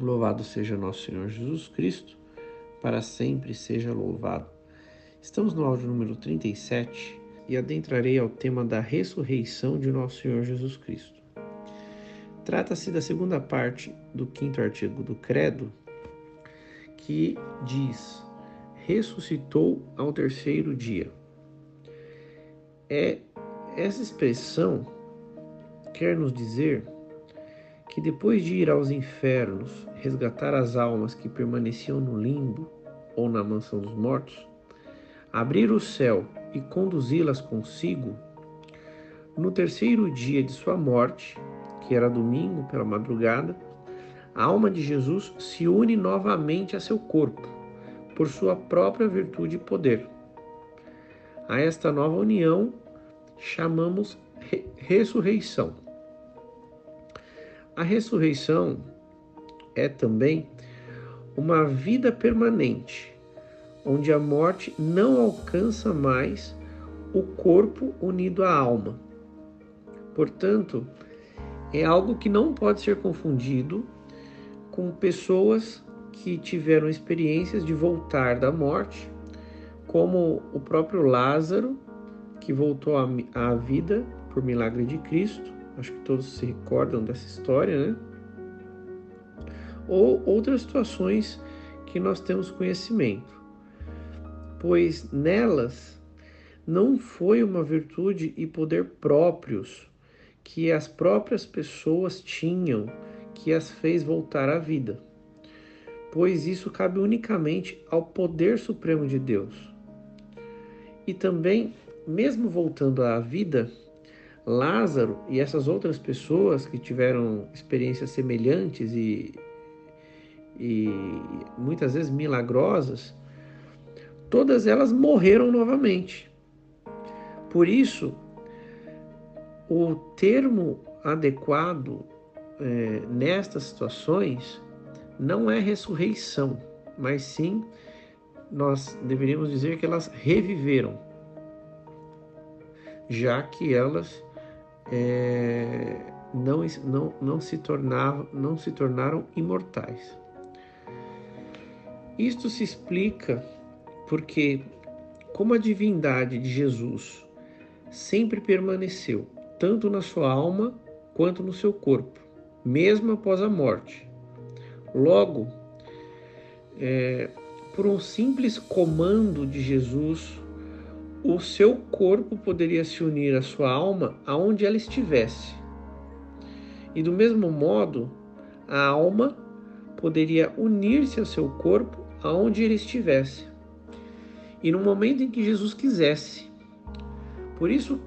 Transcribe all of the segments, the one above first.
Louvado seja nosso Senhor Jesus Cristo, para sempre seja louvado. Estamos no áudio número 37 e adentrarei ao tema da ressurreição de nosso Senhor Jesus Cristo. Trata-se da segunda parte do quinto artigo do Credo, que diz: ressuscitou ao terceiro dia. É essa expressão quer nos dizer que depois de ir aos infernos resgatar as almas que permaneciam no limbo ou na mansão dos mortos, abrir o céu e conduzi-las consigo, no terceiro dia de sua morte, que era domingo pela madrugada, a alma de Jesus se une novamente a seu corpo, por sua própria virtude e poder. A esta nova união chamamos re ressurreição. A ressurreição é também uma vida permanente, onde a morte não alcança mais o corpo unido à alma. Portanto, é algo que não pode ser confundido com pessoas que tiveram experiências de voltar da morte, como o próprio Lázaro, que voltou à vida por milagre de Cristo. Acho que todos se recordam dessa história, né? Ou outras situações que nós temos conhecimento, pois nelas não foi uma virtude e poder próprios que as próprias pessoas tinham que as fez voltar à vida, pois isso cabe unicamente ao poder supremo de Deus. E também, mesmo voltando à vida, Lázaro e essas outras pessoas que tiveram experiências semelhantes e, e muitas vezes milagrosas, todas elas morreram novamente. Por isso, o termo adequado é, nestas situações não é ressurreição, mas sim nós deveríamos dizer que elas reviveram, já que elas é, não, não, não, se tornavam, não se tornaram imortais. Isto se explica porque, como a divindade de Jesus sempre permaneceu, tanto na sua alma quanto no seu corpo, mesmo após a morte. Logo, é, por um simples comando de Jesus, o seu corpo poderia se unir à sua alma aonde ela estivesse. E do mesmo modo, a alma poderia unir-se ao seu corpo aonde ele estivesse. E no momento em que Jesus quisesse. Por isso,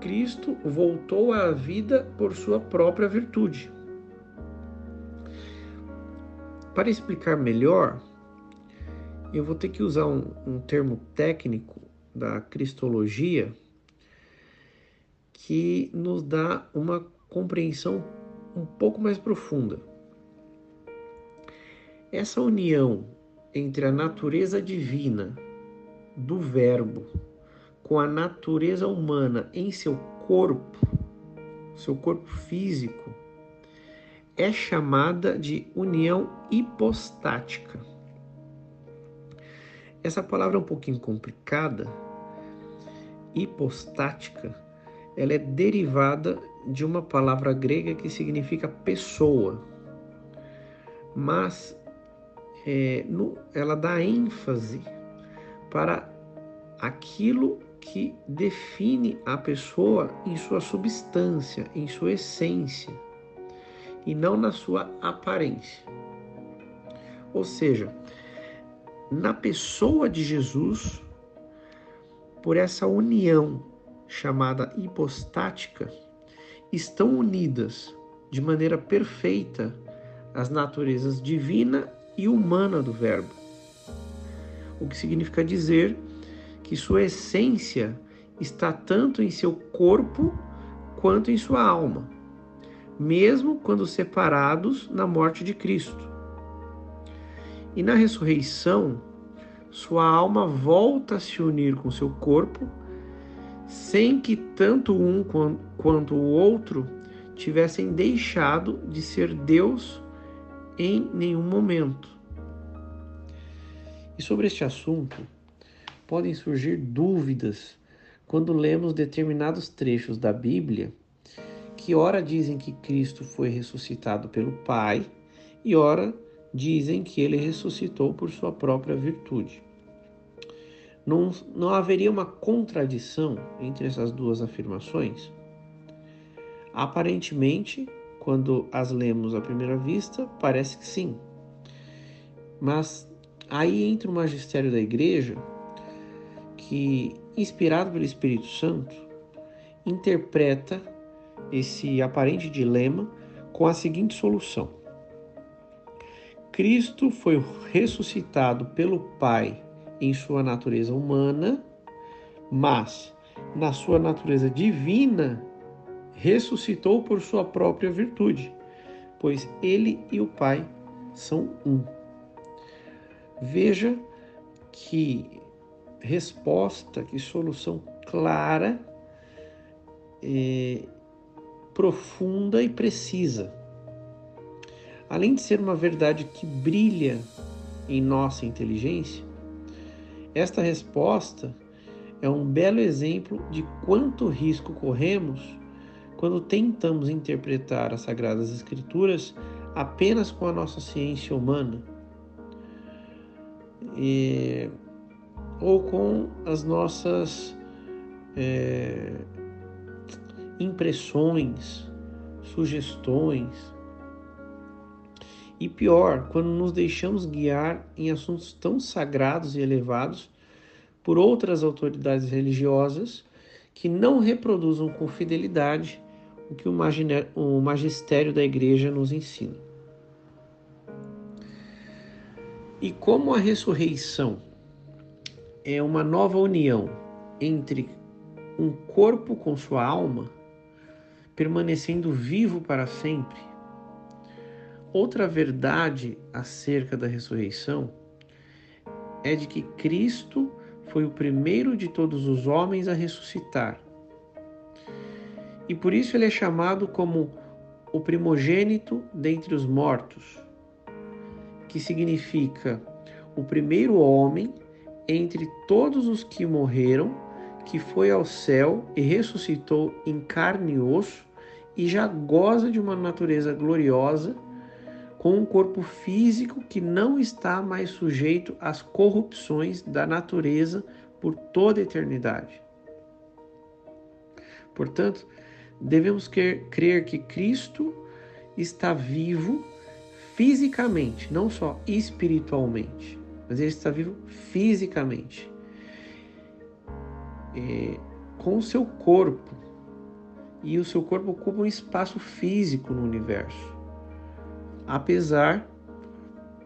Cristo voltou à vida por sua própria virtude. Para explicar melhor, eu vou ter que usar um, um termo técnico da cristologia que nos dá uma compreensão um pouco mais profunda. Essa união entre a natureza divina do Verbo com a natureza humana em seu corpo, seu corpo físico, é chamada de união hipostática. Essa palavra é um pouquinho complicada. Hipostática, ela é derivada de uma palavra grega que significa pessoa, mas é, no, ela dá ênfase para aquilo que define a pessoa em sua substância, em sua essência e não na sua aparência. Ou seja, na pessoa de Jesus, por essa união chamada hipostática, estão unidas de maneira perfeita as naturezas divina e humana do Verbo. O que significa dizer que sua essência está tanto em seu corpo quanto em sua alma mesmo quando separados na morte de Cristo. E na ressurreição, sua alma volta a se unir com seu corpo, sem que tanto um quanto o outro tivessem deixado de ser Deus em nenhum momento. E sobre este assunto, podem surgir dúvidas quando lemos determinados trechos da Bíblia que ora dizem que Cristo foi ressuscitado pelo Pai e ora dizem que ele ressuscitou por sua própria virtude. Não, não haveria uma contradição entre essas duas afirmações? Aparentemente, quando as lemos à primeira vista, parece que sim. Mas aí entra o magistério da igreja, que, inspirado pelo Espírito Santo, interpreta esse aparente dilema com a seguinte solução: Cristo foi ressuscitado pelo Pai em sua natureza humana, mas na sua natureza divina ressuscitou por sua própria virtude, pois ele e o Pai são um. Veja que resposta, que solução clara, é, profunda e precisa. Além de ser uma verdade que brilha em nossa inteligência, esta resposta é um belo exemplo de quanto risco corremos quando tentamos interpretar as Sagradas Escrituras apenas com a nossa ciência humana e, ou com as nossas é, impressões, sugestões. E pior, quando nos deixamos guiar em assuntos tão sagrados e elevados por outras autoridades religiosas que não reproduzam com fidelidade o que o magistério da igreja nos ensina. E como a ressurreição é uma nova união entre um corpo com sua alma, permanecendo vivo para sempre, outra verdade acerca da ressurreição é de que Cristo foi o primeiro de todos os homens a ressuscitar. E por isso ele é chamado como o primogênito dentre os mortos, que significa o primeiro homem entre todos os que morreram, que foi ao céu e ressuscitou em carne e osso e já goza de uma natureza gloriosa, com um corpo físico que não está mais sujeito às corrupções da natureza por toda a eternidade. Portanto, devemos crer que Cristo está vivo fisicamente, não só espiritualmente, mas ele está vivo fisicamente, é, com o seu corpo. E o seu corpo ocupa um espaço físico no universo, apesar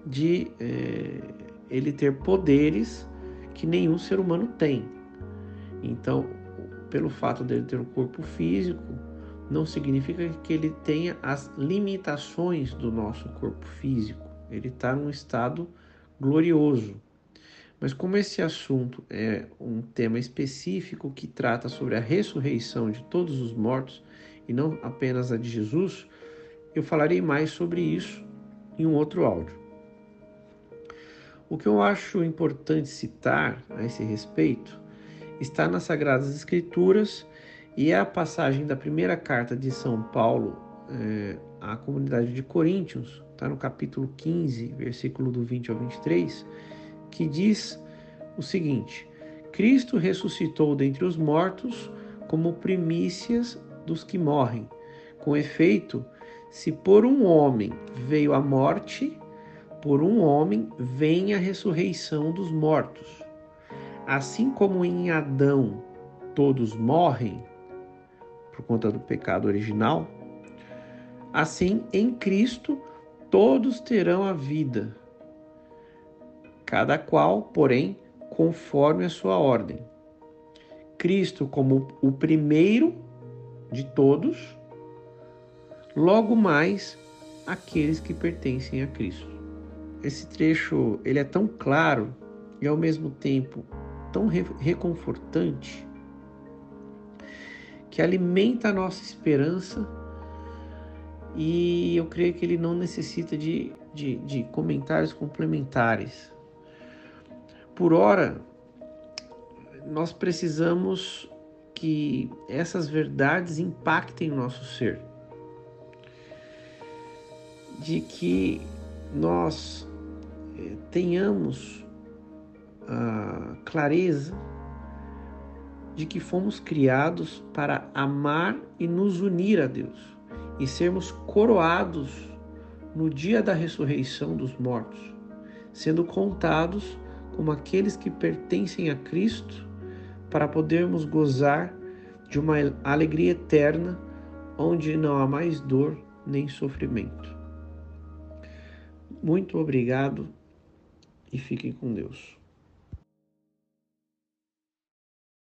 de é, ele ter poderes que nenhum ser humano tem. Então, pelo fato dele ter um corpo físico, não significa que ele tenha as limitações do nosso corpo físico. Ele está num estado glorioso. Mas como esse assunto é um tema específico que trata sobre a ressurreição de todos os mortos e não apenas a de Jesus, eu falarei mais sobre isso em um outro áudio. O que eu acho importante citar a esse respeito está nas Sagradas Escrituras e é a passagem da primeira carta de São Paulo é, à comunidade de Coríntios, está no capítulo 15, versículo do 20 ao 23, que diz o seguinte: Cristo ressuscitou dentre os mortos como primícias dos que morrem. Com efeito, se por um homem veio a morte, por um homem vem a ressurreição dos mortos. Assim como em Adão todos morrem por conta do pecado original, assim em Cristo todos terão a vida, cada qual, porém, conforme a sua ordem. Cristo como o primeiro de todos, logo mais aqueles que pertencem a Cristo. Esse trecho ele é tão claro e ao mesmo tempo tão reconfortante que alimenta a nossa esperança e eu creio que ele não necessita de, de, de comentários complementares. Por ora, nós precisamos que essas verdades impactem o nosso ser, de que nós eh, tenhamos a clareza de que fomos criados para amar e nos unir a Deus e sermos coroados no dia da ressurreição dos mortos, sendo contados como aqueles que pertencem a Cristo, para podermos gozar de uma alegria eterna onde não há mais dor nem sofrimento. Muito obrigado e fiquem com Deus.